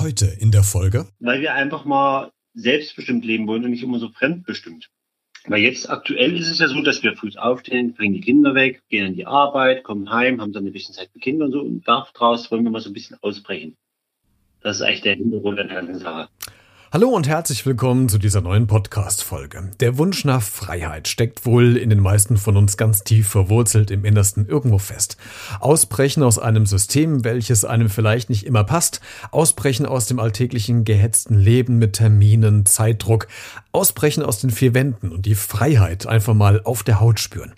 Heute in der Folge. Weil wir einfach mal selbstbestimmt leben wollen und nicht immer so fremdbestimmt. Weil jetzt aktuell ist es ja so, dass wir früh aufstehen, bringen die Kinder weg, gehen an die Arbeit, kommen heim, haben dann ein bisschen Zeit mit Kindern und so und daraus wollen wir mal so ein bisschen ausbrechen. Das ist eigentlich der Hintergrund der ganzen Sache. Hallo und herzlich willkommen zu dieser neuen Podcast-Folge. Der Wunsch nach Freiheit steckt wohl in den meisten von uns ganz tief verwurzelt im Innersten irgendwo fest. Ausbrechen aus einem System, welches einem vielleicht nicht immer passt, ausbrechen aus dem alltäglichen gehetzten Leben mit Terminen, Zeitdruck, ausbrechen aus den vier Wänden und die Freiheit einfach mal auf der Haut spüren.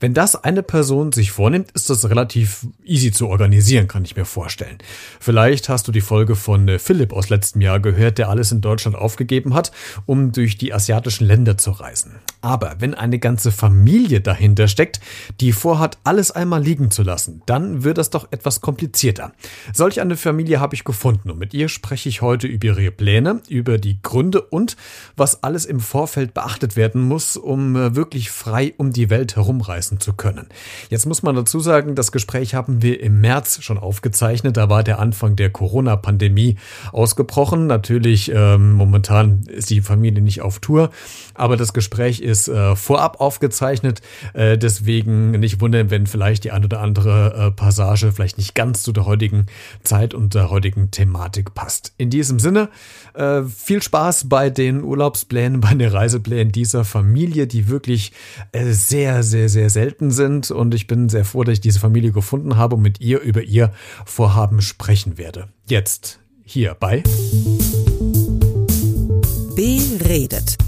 Wenn das eine Person sich vornimmt, ist das relativ easy zu organisieren, kann ich mir vorstellen. Vielleicht hast du die Folge von äh, Philipp aus letztem Jahr gehört, der alles in Deutschland aufgegeben hat, um durch die asiatischen Länder zu reisen. Aber wenn eine ganze Familie dahinter steckt, die vorhat, alles einmal liegen zu lassen, dann wird das doch etwas komplizierter. Solch eine Familie habe ich gefunden und mit ihr spreche ich heute über ihre Pläne, über die Gründe und was alles im Vorfeld beachtet werden muss, um äh, wirklich frei um die Welt herumreisen zu können. Jetzt muss man dazu sagen, das Gespräch haben wir im März schon aufgezeichnet. Da war der Anfang der Corona-Pandemie ausgebrochen. Natürlich, ähm, momentan ist die Familie nicht auf Tour, aber das Gespräch ist äh, vorab aufgezeichnet. Äh, deswegen nicht wundern, wenn vielleicht die ein oder andere äh, Passage vielleicht nicht ganz zu der heutigen Zeit und der heutigen Thematik passt. In diesem Sinne, äh, viel Spaß bei den Urlaubsplänen, bei den Reiseplänen dieser Familie, die wirklich äh, sehr, sehr, sehr selten sind. Und ich bin sehr froh, dass ich diese Familie gefunden habe und mit ihr über ihr Vorhaben sprechen werde. Jetzt hier bei Beredet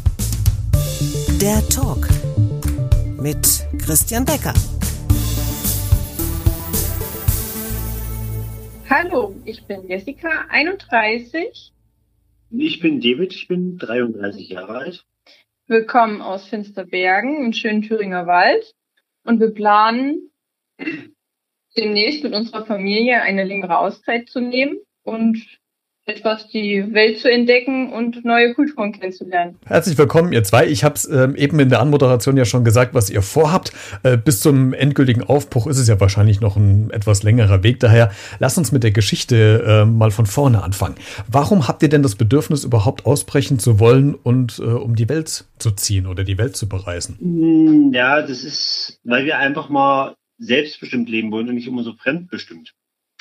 der Talk mit Christian Becker. Hallo, ich bin Jessica, 31. Ich bin David, ich bin 33 Jahre alt. Willkommen aus Finsterbergen im schönen Thüringer Wald. Und wir planen demnächst mit unserer Familie eine längere Auszeit zu nehmen und etwas die Welt zu entdecken und neue Kulturen kennenzulernen. Herzlich willkommen, ihr zwei. Ich habe es ähm, eben in der Anmoderation ja schon gesagt, was ihr vorhabt. Äh, bis zum endgültigen Aufbruch ist es ja wahrscheinlich noch ein etwas längerer Weg. Daher lasst uns mit der Geschichte äh, mal von vorne anfangen. Warum habt ihr denn das Bedürfnis, überhaupt ausbrechen zu wollen und äh, um die Welt zu ziehen oder die Welt zu bereisen? Hm, ja, das ist, weil wir einfach mal selbstbestimmt leben wollen und nicht immer so fremdbestimmt.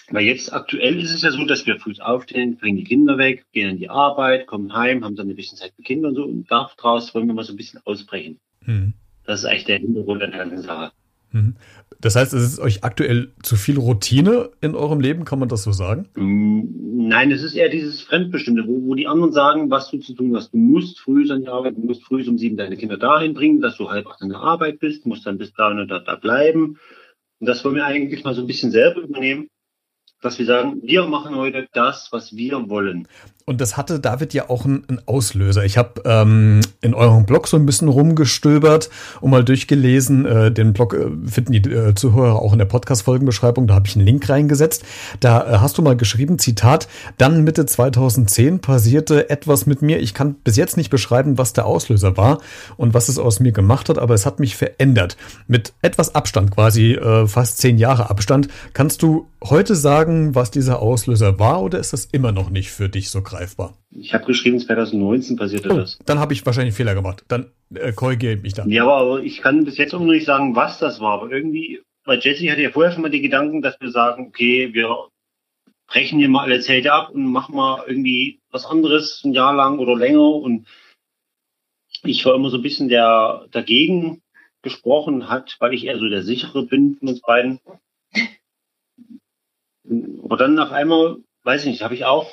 Weil jetzt aktuell ist es ja so, dass wir früh aufstehen, bringen die Kinder weg, gehen an die Arbeit, kommen heim, haben dann ein bisschen Zeit mit Kindern und so und daraus wollen wir mal so ein bisschen ausbrechen. Mhm. Das ist eigentlich der Hintergrund der ganzen Sache. Mhm. Das heißt, es ist euch aktuell zu viel Routine in eurem Leben, kann man das so sagen? Mm, nein, es ist eher dieses Fremdbestimmte, wo, wo die anderen sagen, was du zu tun hast. Du musst früh an die Arbeit, du musst früh um sieben deine Kinder dahin bringen, dass du halb acht in der Arbeit bist, musst dann bis da und da, da bleiben. Und das wollen wir eigentlich mal so ein bisschen selber übernehmen dass wir sagen, wir machen heute das, was wir wollen. Und das hatte David ja auch einen, Auslöser. Ich habe ähm, in eurem Blog so ein bisschen rumgestöbert und mal durchgelesen. Äh, den Blog äh, finden die äh, Zuhörer auch in der Podcast-Folgenbeschreibung. Da habe ich einen Link reingesetzt. Da äh, hast du mal geschrieben, Zitat, dann Mitte 2010 passierte etwas mit mir. Ich kann bis jetzt nicht beschreiben, was der Auslöser war und was es aus mir gemacht hat, aber es hat mich verändert. Mit etwas Abstand, quasi äh, fast zehn Jahre Abstand. Kannst du heute sagen, was dieser Auslöser war oder ist das immer noch nicht für dich so greifbar. Ich habe geschrieben, 2019 passierte oh, das. Dann habe ich wahrscheinlich einen Fehler gemacht. Dann äh, korrigiere ich mich dann. Ja, aber ich kann bis jetzt auch noch nicht sagen, was das war. Aber irgendwie, weil Jesse hatte ja vorher schon mal die Gedanken, dass wir sagen, okay, wir brechen hier mal alle Zelte ab und machen mal irgendwie was anderes ein Jahr lang oder länger. Und ich war immer so ein bisschen der dagegen gesprochen hat, weil ich eher so der sichere bin von uns beiden. Aber dann nach einmal, weiß ich nicht, habe ich auch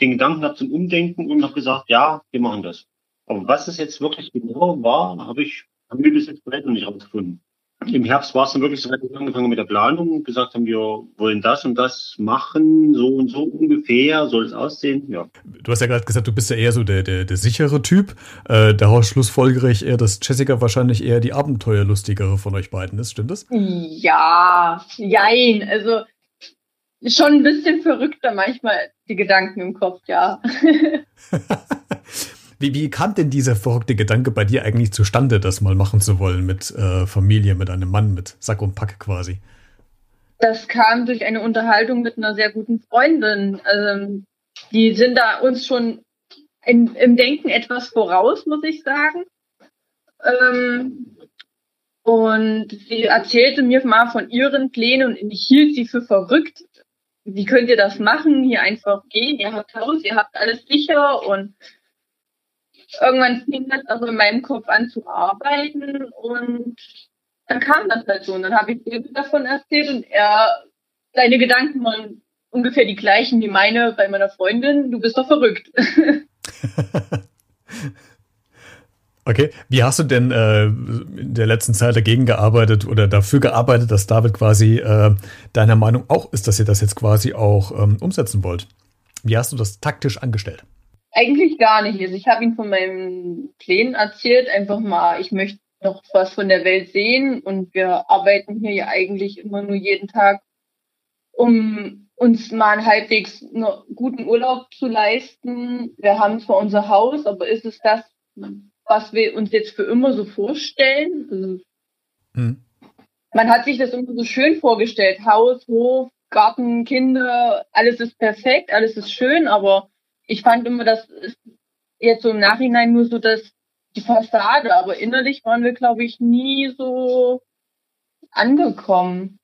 den Gedanken gehabt zum Umdenken und habe gesagt, ja, wir machen das. Aber was es jetzt wirklich genau war, habe ich, haben wir bis jetzt noch nicht rausgefunden. Im Herbst war es dann wirklich so, dass wir angefangen mit der Planung und gesagt haben, wir wollen das und das machen, so und so ungefähr soll es aussehen. Ja. Du hast ja gerade gesagt, du bist ja eher so der, der, der sichere Typ. Äh, daraus schlussfolgere ich eher, dass Jessica wahrscheinlich eher die abenteuerlustigere von euch beiden ist. Stimmt das? Ja, jein. Also schon ein bisschen verrückter manchmal die Gedanken im Kopf, ja. wie, wie kam denn dieser verrückte Gedanke bei dir eigentlich zustande, das mal machen zu wollen mit äh, Familie, mit einem Mann, mit Sack und Pack quasi? Das kam durch eine Unterhaltung mit einer sehr guten Freundin. Also, die sind da uns schon in, im Denken etwas voraus, muss ich sagen. Ähm, und sie erzählte mir mal von ihren Plänen und ich hielt sie für verrückt. Wie könnt ihr das machen? Hier einfach gehen, ihr habt Haus, ihr habt alles sicher und irgendwann fing das also in meinem Kopf an zu arbeiten und dann kam das halt so. Und dann habe ich ihm davon erzählt und er, seine Gedanken waren ungefähr die gleichen wie meine bei meiner Freundin. Du bist doch verrückt. okay, wie hast du denn äh, in der letzten Zeit dagegen gearbeitet oder dafür gearbeitet, dass David quasi äh, deiner Meinung auch ist, dass ihr das jetzt quasi auch ähm, umsetzen wollt? Wie hast du das taktisch angestellt? Eigentlich gar nicht. Also ich habe ihm von meinen Plänen erzählt, einfach mal, ich möchte noch was von der Welt sehen und wir arbeiten hier ja eigentlich immer nur jeden Tag, um uns mal einen halbwegs guten Urlaub zu leisten. Wir haben zwar unser Haus, aber ist es das, was wir uns jetzt für immer so vorstellen? Also, hm. Man hat sich das immer so schön vorgestellt. Haus, Hof, Garten, Kinder, alles ist perfekt, alles ist schön, aber ich fand immer, das ist jetzt so im Nachhinein nur so das, die Fassade, aber innerlich waren wir, glaube ich, nie so angekommen.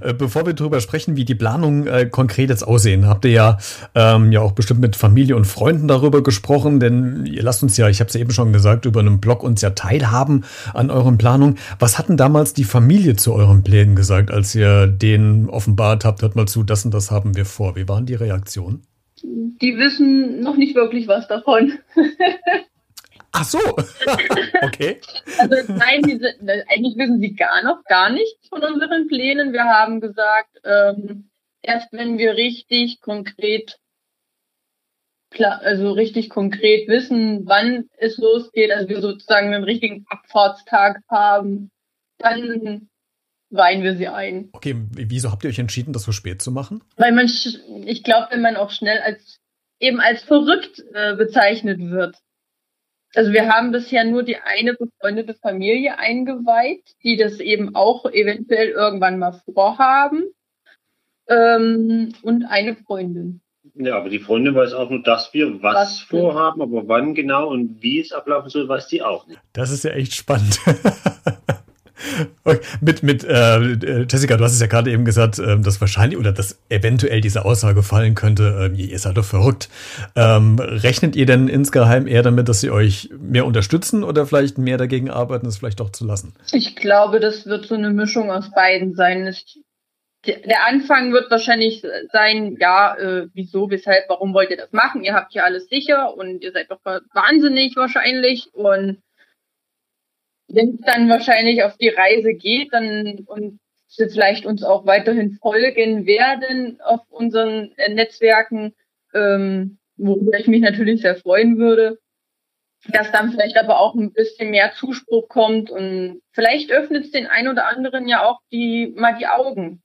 Äh, bevor wir darüber sprechen, wie die Planungen äh, konkret jetzt aussehen, habt ihr ja, ähm, ja auch bestimmt mit Familie und Freunden darüber gesprochen, denn ihr lasst uns ja, ich habe es ja eben schon gesagt, über einen Blog uns ja teilhaben an euren Planungen. Was hatten damals die Familie zu euren Plänen gesagt, als ihr denen offenbart habt, hört mal zu, das und das haben wir vor. Wie waren die Reaktionen? die wissen noch nicht wirklich was davon. Ach so, okay. Also nein, die sind, eigentlich wissen sie gar noch gar nichts von unseren Plänen. Wir haben gesagt, ähm, erst wenn wir richtig konkret, klar, also richtig konkret wissen, wann es losgeht, also wir sozusagen einen richtigen Abfahrtstag haben, dann weihen wir sie ein. Okay, wieso habt ihr euch entschieden, das so spät zu machen? Weil man, ich glaube, wenn man auch schnell als eben als verrückt äh, bezeichnet wird. Also wir haben bisher nur die eine befreundete Familie eingeweiht, die das eben auch eventuell irgendwann mal vorhaben. Ähm, und eine Freundin. Ja, aber die Freundin weiß auch nur, dass wir was, was vorhaben, aber wann genau und wie es ablaufen soll, weiß die auch nicht. Das ist ja echt spannend. Okay. Mit, mit äh, Jessica, du hast es ja gerade eben gesagt, äh, dass wahrscheinlich oder dass eventuell diese Aussage fallen könnte, äh, ihr seid doch verrückt. Ähm, rechnet ihr denn insgeheim eher damit, dass sie euch mehr unterstützen oder vielleicht mehr dagegen arbeiten, es vielleicht doch zu lassen? Ich glaube, das wird so eine Mischung aus beiden sein. Ich, der Anfang wird wahrscheinlich sein, ja, äh, wieso, weshalb, warum wollt ihr das machen? Ihr habt hier alles sicher und ihr seid doch wahnsinnig wahrscheinlich und wenn es dann wahrscheinlich auf die Reise geht, dann und sie vielleicht uns auch weiterhin folgen werden auf unseren äh, Netzwerken, ähm, worüber ich mich natürlich sehr freuen würde, dass dann vielleicht aber auch ein bisschen mehr Zuspruch kommt und vielleicht öffnet es den einen oder anderen ja auch die mal die Augen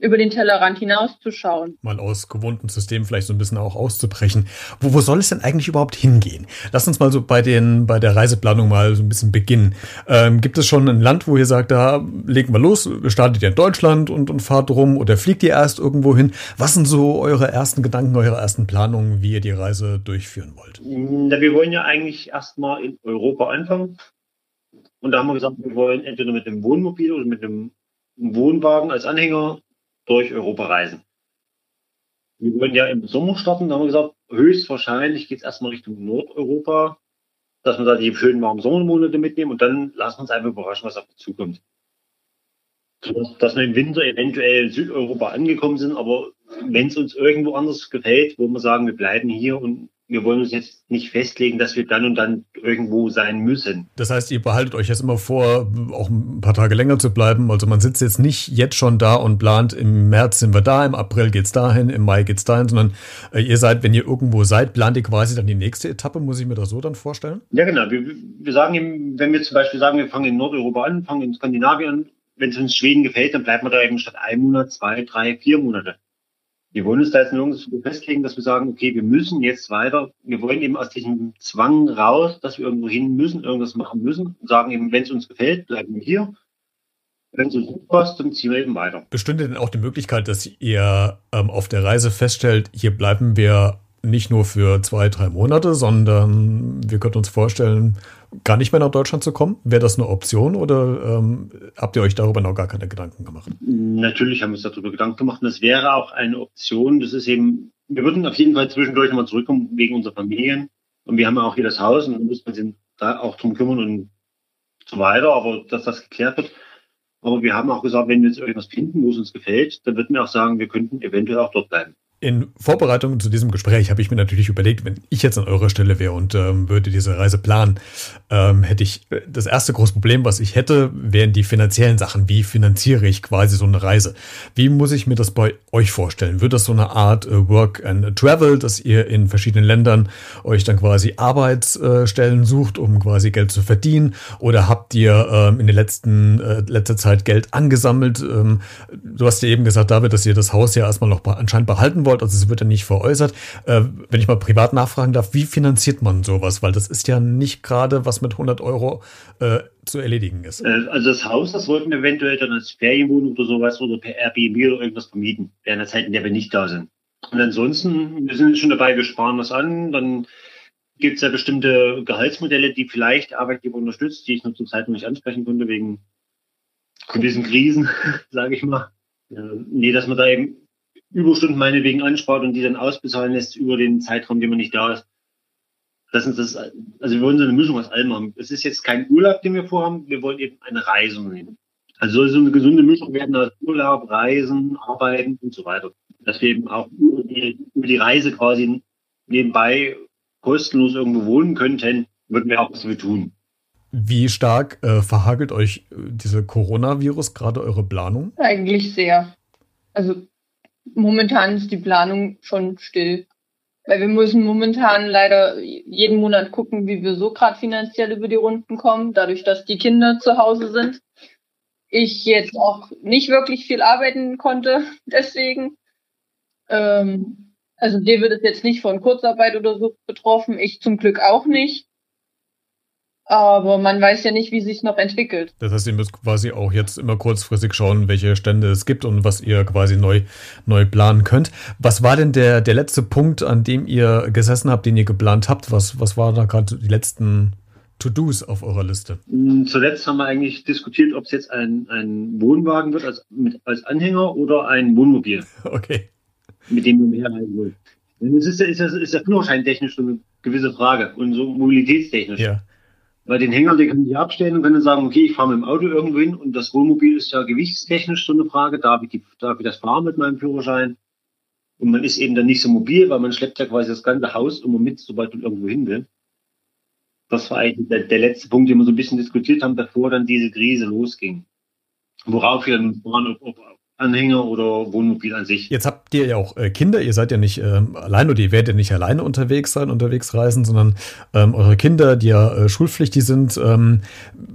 über den Tellerrand hinauszuschauen. Mal aus gewohnten Systemen vielleicht so ein bisschen auch auszubrechen. Wo, wo soll es denn eigentlich überhaupt hingehen? Lass uns mal so bei den, bei der Reiseplanung mal so ein bisschen beginnen. Ähm, gibt es schon ein Land, wo ihr sagt, da legen wir los, startet ihr in Deutschland und, und fahrt rum oder fliegt ihr erst irgendwo hin? Was sind so eure ersten Gedanken, eure ersten Planungen, wie ihr die Reise durchführen wollt? Na, wir wollen ja eigentlich erstmal in Europa anfangen. Und da haben wir gesagt, wir wollen entweder mit dem Wohnmobil oder mit dem Wohnwagen als Anhänger durch Europa reisen. Wir wollen ja im Sommer starten, da haben wir gesagt, höchstwahrscheinlich geht es erstmal Richtung Nordeuropa, dass wir da die schönen warmen Sommermonate mitnehmen und dann lassen wir uns einfach überraschen, was auf uns zukommt. Dass wir im Winter eventuell in Südeuropa angekommen sind, aber wenn es uns irgendwo anders gefällt, wo wir sagen, wir bleiben hier und wir wollen uns jetzt nicht festlegen, dass wir dann und dann irgendwo sein müssen. Das heißt, ihr behaltet euch jetzt immer vor, auch ein paar Tage länger zu bleiben. Also man sitzt jetzt nicht jetzt schon da und plant, im März sind wir da, im April geht's dahin, im Mai geht's dahin, sondern äh, ihr seid, wenn ihr irgendwo seid, plant ihr quasi dann die nächste Etappe, muss ich mir das so dann vorstellen? Ja, genau. Wir, wir sagen, wenn wir zum Beispiel sagen, wir fangen in Nordeuropa an, fangen in Skandinavien an, wenn es uns Schweden gefällt, dann bleiben wir da eben statt ein Monat, zwei, drei, vier Monate. Wir wollen uns da jetzt nirgends festlegen, dass wir sagen, okay, wir müssen jetzt weiter. Wir wollen eben aus diesem Zwang raus, dass wir irgendwo hin müssen, irgendwas machen müssen und sagen eben, wenn es uns gefällt, bleiben wir hier. Wenn es uns gut passt, dann ziehen wir eben weiter. Bestünde denn auch die Möglichkeit, dass ihr ähm, auf der Reise feststellt, hier bleiben wir nicht nur für zwei, drei Monate, sondern wir könnten uns vorstellen, gar nicht mehr nach Deutschland zu kommen. Wäre das eine Option oder ähm, habt ihr euch darüber noch gar keine Gedanken gemacht? Natürlich haben wir uns darüber Gedanken gemacht und das wäre auch eine Option. Das ist eben, wir würden auf jeden Fall zwischendurch nochmal zurückkommen wegen unserer Familien. Und wir haben ja auch hier das Haus und da muss man sich da auch drum kümmern und so weiter, aber dass das geklärt wird. Aber wir haben auch gesagt, wenn wir jetzt irgendwas finden, wo es uns gefällt, dann würden wir auch sagen, wir könnten eventuell auch dort bleiben. In Vorbereitung zu diesem Gespräch habe ich mir natürlich überlegt, wenn ich jetzt an eurer Stelle wäre und ähm, würde diese Reise planen, ähm, hätte ich äh, das erste große Problem, was ich hätte, wären die finanziellen Sachen. Wie finanziere ich quasi so eine Reise? Wie muss ich mir das bei euch vorstellen? Wird das so eine Art äh, Work and Travel, dass ihr in verschiedenen Ländern euch dann quasi Arbeitsstellen sucht, um quasi Geld zu verdienen? Oder habt ihr ähm, in der letzten äh, letzter Zeit Geld angesammelt? Ähm, du hast ja eben gesagt, David, dass ihr das Haus ja erstmal noch anscheinend behalten wollt wollt, also es wird ja nicht veräußert. Äh, wenn ich mal privat nachfragen darf, wie finanziert man sowas? Weil das ist ja nicht gerade was mit 100 Euro äh, zu erledigen ist. Äh, also das Haus, das wollten wir eventuell dann als Ferienwohnung oder sowas oder per Airbnb oder irgendwas vermieten, während der Zeit, in der wir nicht da sind. Und ansonsten, wir sind schon dabei, wir sparen was an, dann gibt es ja bestimmte Gehaltsmodelle, die vielleicht Arbeitgeber unterstützt, die ich nur zur Zeit noch nicht ansprechen konnte, wegen gewissen Krisen, sage ich mal. Ja, nee, dass man da eben Überstunden meinetwegen anspart und die dann ausbezahlen lässt über den Zeitraum, den man nicht da ist. Das ist das, also wir wollen so eine Mischung aus allem haben. Es ist jetzt kein Urlaub, den wir vorhaben, wir wollen eben eine Reise nehmen. Also soll so eine gesunde Mischung werden aus Urlaub, Reisen, Arbeiten und so weiter. Dass wir eben auch über die, über die Reise quasi nebenbei kostenlos irgendwo wohnen könnten, würden wir auch was wir tun. Wie stark äh, verhagelt euch äh, diese Coronavirus gerade eure Planung? Eigentlich sehr. Also momentan ist die Planung schon still. Weil wir müssen momentan leider jeden Monat gucken, wie wir so gerade finanziell über die Runden kommen, dadurch, dass die Kinder zu Hause sind. Ich jetzt auch nicht wirklich viel arbeiten konnte, deswegen. Ähm, also dir wird es jetzt nicht von Kurzarbeit oder so betroffen, ich zum Glück auch nicht. Aber man weiß ja nicht, wie sich noch entwickelt. Das heißt, ihr müsst quasi auch jetzt immer kurzfristig schauen, welche Stände es gibt und was ihr quasi neu, neu planen könnt. Was war denn der, der letzte Punkt, an dem ihr gesessen habt, den ihr geplant habt? Was, was war da gerade die letzten To-Dos auf eurer Liste? Mm, zuletzt haben wir eigentlich diskutiert, ob es jetzt ein, ein Wohnwagen wird als, mit, als Anhänger oder ein Wohnmobil. Okay. Mit dem wir umherreisen wollen. Es ist, ist, ist, ist ja führerscheintechnisch eine gewisse Frage und so mobilitätstechnisch. Ja. Weil den Hänger, den kann ich abstellen und kann sagen, okay, ich fahre mit dem Auto irgendwo hin und das Wohnmobil ist ja gewichtstechnisch so eine Frage, darf ich, die, darf ich das fahren mit meinem Führerschein? Und man ist eben dann nicht so mobil, weil man schleppt ja quasi das ganze Haus immer mit, sobald man irgendwo hin will. Das war eigentlich der, der letzte Punkt, den wir so ein bisschen diskutiert haben, bevor dann diese Krise losging. Worauf wir dann waren, ob, ob, Anhänger oder Wohnmobil an sich. Jetzt habt ihr ja auch äh, Kinder, ihr seid ja nicht äh, allein oder ihr werdet ja nicht alleine unterwegs sein, unterwegs reisen, sondern ähm, eure Kinder, die ja äh, schulpflichtig sind, ähm,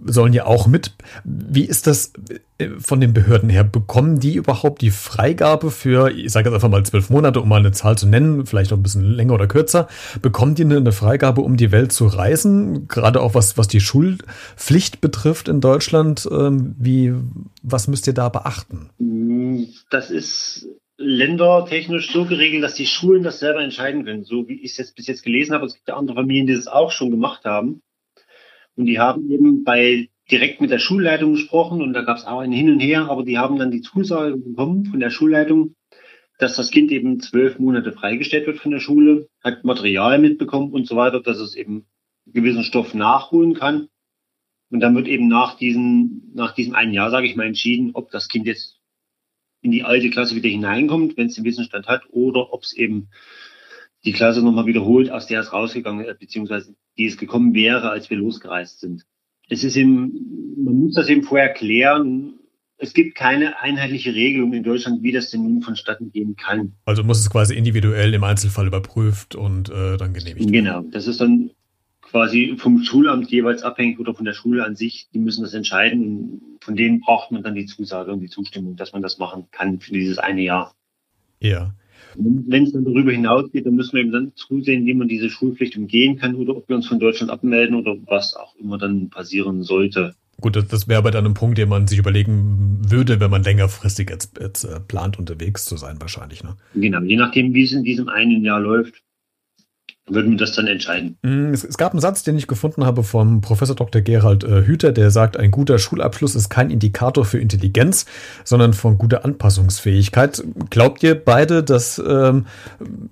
sollen ja auch mit. Wie ist das äh, von den Behörden her? Bekommen die überhaupt die Freigabe für, ich sage jetzt einfach mal zwölf Monate, um mal eine Zahl zu nennen, vielleicht noch ein bisschen länger oder kürzer, bekommen die eine Freigabe, um die Welt zu reisen? Gerade auch was, was die Schulpflicht betrifft in Deutschland. Ähm, wie, was müsst ihr da beachten? Das ist ländertechnisch so geregelt, dass die Schulen das selber entscheiden können. So wie ich es jetzt bis jetzt gelesen habe, es gibt ja andere Familien, die das auch schon gemacht haben. Und die haben eben bei direkt mit der Schulleitung gesprochen und da gab es auch ein Hin und Her, aber die haben dann die Zusage bekommen von der Schulleitung, dass das Kind eben zwölf Monate freigestellt wird von der Schule, hat Material mitbekommen und so weiter, dass es eben gewissen Stoff nachholen kann. Und dann wird eben nach diesem, nach diesem einen Jahr, sage ich mal, entschieden, ob das Kind jetzt in die alte Klasse wieder hineinkommt, wenn es den Wissensstand hat, oder ob es eben die Klasse nochmal wiederholt, aus der es rausgegangen ist, beziehungsweise die es gekommen wäre, als wir losgereist sind. Es ist eben, man muss das eben vorher klären. Es gibt keine einheitliche Regelung in Deutschland, wie das denn nun vonstatten gehen kann. Also muss es quasi individuell im Einzelfall überprüft und äh, dann genehmigt werden. Genau, das ist dann quasi vom Schulamt jeweils abhängig oder von der Schule an sich. Die müssen das entscheiden. Von denen braucht man dann die Zusage und die Zustimmung, dass man das machen kann für dieses eine Jahr. Ja. Wenn es dann darüber hinausgeht, dann müssen wir eben dann zusehen, wie man diese Schulpflicht umgehen kann oder ob wir uns von Deutschland abmelden oder was auch immer dann passieren sollte. Gut, das, das wäre aber dann ein Punkt, den man sich überlegen würde, wenn man längerfristig jetzt, jetzt äh, plant, unterwegs zu sein, wahrscheinlich. Ne? Genau, je nachdem, wie es in diesem einen Jahr läuft, würden wir das dann entscheiden. Mm, es, es, gab einen Satz, den ich gefunden habe vom Professor Dr. Gerald äh, Hüther, der sagt, ein guter Schulabschluss ist kein Indikator für Intelligenz, sondern von guter Anpassungsfähigkeit. Glaubt ihr beide, dass ähm,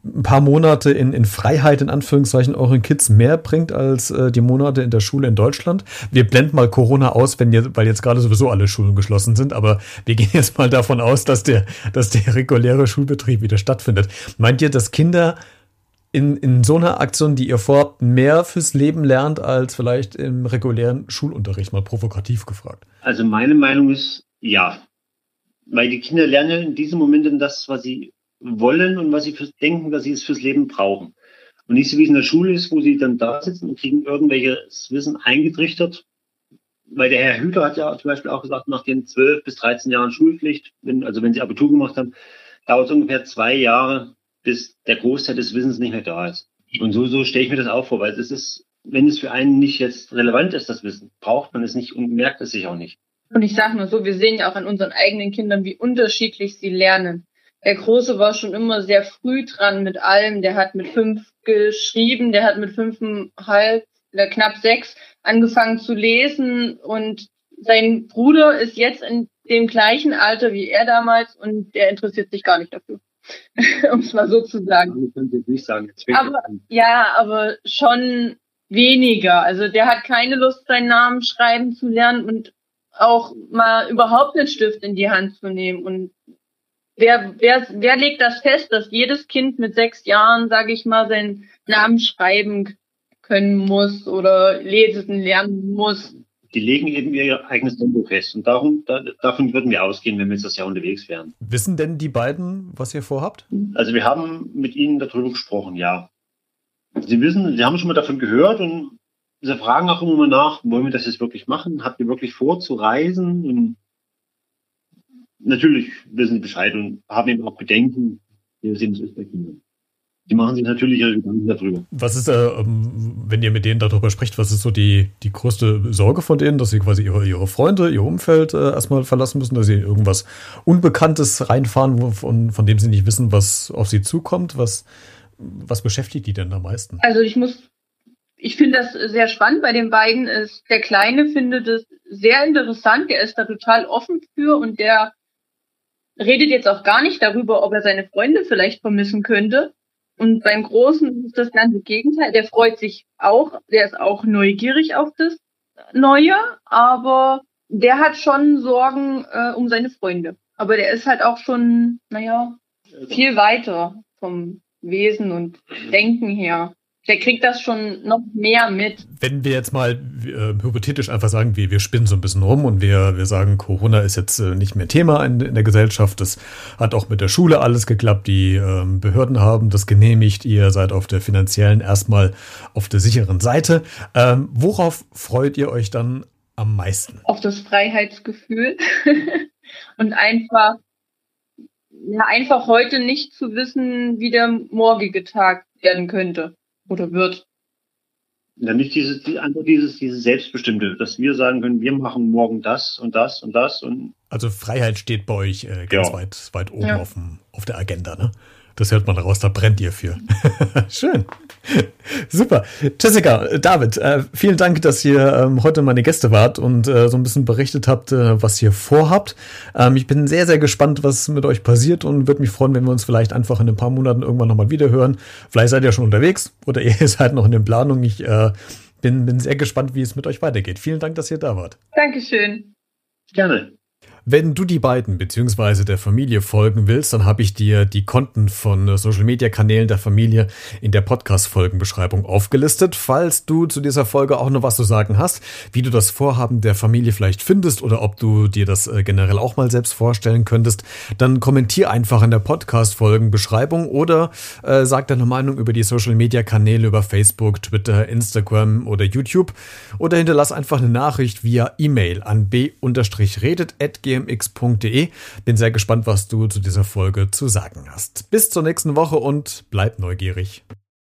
ein paar Monate in, in Freiheit in Anführungszeichen euren Kids mehr bringt als äh, die Monate in der Schule in Deutschland? Wir blenden mal Corona aus, wenn ihr, weil jetzt gerade sowieso alle Schulen geschlossen sind, aber wir gehen jetzt mal davon aus, dass der, dass der reguläre Schulbetrieb wieder stattfindet. Meint ihr, dass Kinder in, in so einer Aktion, die ihr vorhabt, mehr fürs Leben lernt als vielleicht im regulären Schulunterricht, mal provokativ gefragt? Also meine Meinung ist ja. Weil die Kinder lernen in diesen Momenten das, was sie wollen und was sie fürs, denken, dass sie es fürs Leben brauchen. Und nicht so wie es in der Schule ist, wo sie dann da sitzen und kriegen irgendwelches Wissen eingetrichtert. Weil der Herr Hüter hat ja zum Beispiel auch gesagt, nach den 12 bis 13 Jahren Schulpflicht, wenn, also wenn sie Abitur gemacht haben, dauert es ungefähr zwei Jahre, bis der Großteil des Wissens nicht mehr da ist. Und so, so stelle ich mir das auch vor, weil es ist, wenn es für einen nicht jetzt relevant ist, das Wissen, braucht man es nicht und merkt es sich auch nicht. Und ich sage nur so, wir sehen ja auch an unseren eigenen Kindern, wie unterschiedlich sie lernen. Der Große war schon immer sehr früh dran mit allem. Der hat mit fünf geschrieben, der hat mit fünfeinhalb, oder knapp sechs angefangen zu lesen und sein Bruder ist jetzt in dem gleichen Alter wie er damals und der interessiert sich gar nicht dafür. um es mal so zu sagen. Sagen. Aber, ja, aber schon weniger. Also der hat keine Lust, seinen Namen schreiben zu lernen und auch mal überhaupt einen Stift in die Hand zu nehmen. Und wer, wer, wer legt das fest, dass jedes Kind mit sechs Jahren, sage ich mal, seinen Namen schreiben können muss oder lesen lernen muss? Die legen eben ihr eigenes Tempo fest. Und darum, da, davon würden wir ausgehen, wenn wir jetzt das Jahr unterwegs wären. Wissen denn die beiden, was ihr vorhabt? Also wir haben mit ihnen darüber gesprochen, ja. Sie wissen, sie haben schon mal davon gehört und sie fragen auch immer mal nach, wollen wir das jetzt wirklich machen? Habt ihr wirklich vor zu reisen? Und natürlich wissen sie Bescheid und haben eben auch Bedenken. Wir sehen es Kindern die machen sich natürlich ihre Gedanken darüber. Was ist, äh, wenn ihr mit denen darüber sprecht, was ist so die, die größte Sorge von denen, dass sie quasi ihre, ihre Freunde, ihr Umfeld äh, erstmal verlassen müssen, dass sie irgendwas Unbekanntes reinfahren, von, von dem sie nicht wissen, was auf sie zukommt? Was, was beschäftigt die denn am meisten? Also ich muss, ich finde das sehr spannend bei den beiden. Ist, der Kleine findet es sehr interessant, der ist da total offen für und der redet jetzt auch gar nicht darüber, ob er seine Freunde vielleicht vermissen könnte und beim Großen ist das ganze Gegenteil. Der freut sich auch, der ist auch neugierig auf das Neue, aber der hat schon Sorgen äh, um seine Freunde. Aber der ist halt auch schon, naja, viel weiter vom Wesen und Denken her der kriegt das schon noch mehr mit. Wenn wir jetzt mal äh, hypothetisch einfach sagen, wir, wir spinnen so ein bisschen rum und wir, wir sagen, Corona ist jetzt äh, nicht mehr Thema in, in, der Gesellschaft. Das hat auch mit der Schule alles geklappt. Die ähm, Behörden haben das genehmigt. Ihr seid auf der finanziellen erstmal auf der sicheren Seite. Ähm, worauf freut ihr euch dann am meisten? Auf das Freiheitsgefühl und einfach, ja, einfach heute nicht zu wissen, wie der morgige Tag werden könnte oder wird. Ja, nicht dieses, einfach dieses, dieses Selbstbestimmte, dass wir sagen können, wir machen morgen das und das und das und. Also Freiheit steht bei euch äh, ganz ja. weit, weit oben ja. auf, dem, auf der Agenda, ne? Das hört man raus, da brennt ihr für. Schön. Super. Jessica, David, äh, vielen Dank, dass ihr ähm, heute meine Gäste wart und äh, so ein bisschen berichtet habt, äh, was ihr vorhabt. Ähm, ich bin sehr, sehr gespannt, was mit euch passiert und würde mich freuen, wenn wir uns vielleicht einfach in ein paar Monaten irgendwann nochmal wiederhören. Vielleicht seid ihr schon unterwegs oder ihr seid noch in den Planungen. Ich äh, bin, bin sehr gespannt, wie es mit euch weitergeht. Vielen Dank, dass ihr da wart. Dankeschön. Gerne. Wenn du die beiden bzw. der Familie folgen willst, dann habe ich dir die Konten von äh, Social Media Kanälen der Familie in der Podcast Folgenbeschreibung aufgelistet. Falls du zu dieser Folge auch noch was zu sagen hast, wie du das Vorhaben der Familie vielleicht findest oder ob du dir das äh, generell auch mal selbst vorstellen könntest, dann kommentier einfach in der Podcast Folgenbeschreibung oder äh, sag deine Meinung über die Social Media Kanäle über Facebook, Twitter, Instagram oder YouTube oder hinterlass einfach eine Nachricht via E-Mail an b-redet@ gmx.de. Bin sehr gespannt, was du zu dieser Folge zu sagen hast. Bis zur nächsten Woche und bleib neugierig.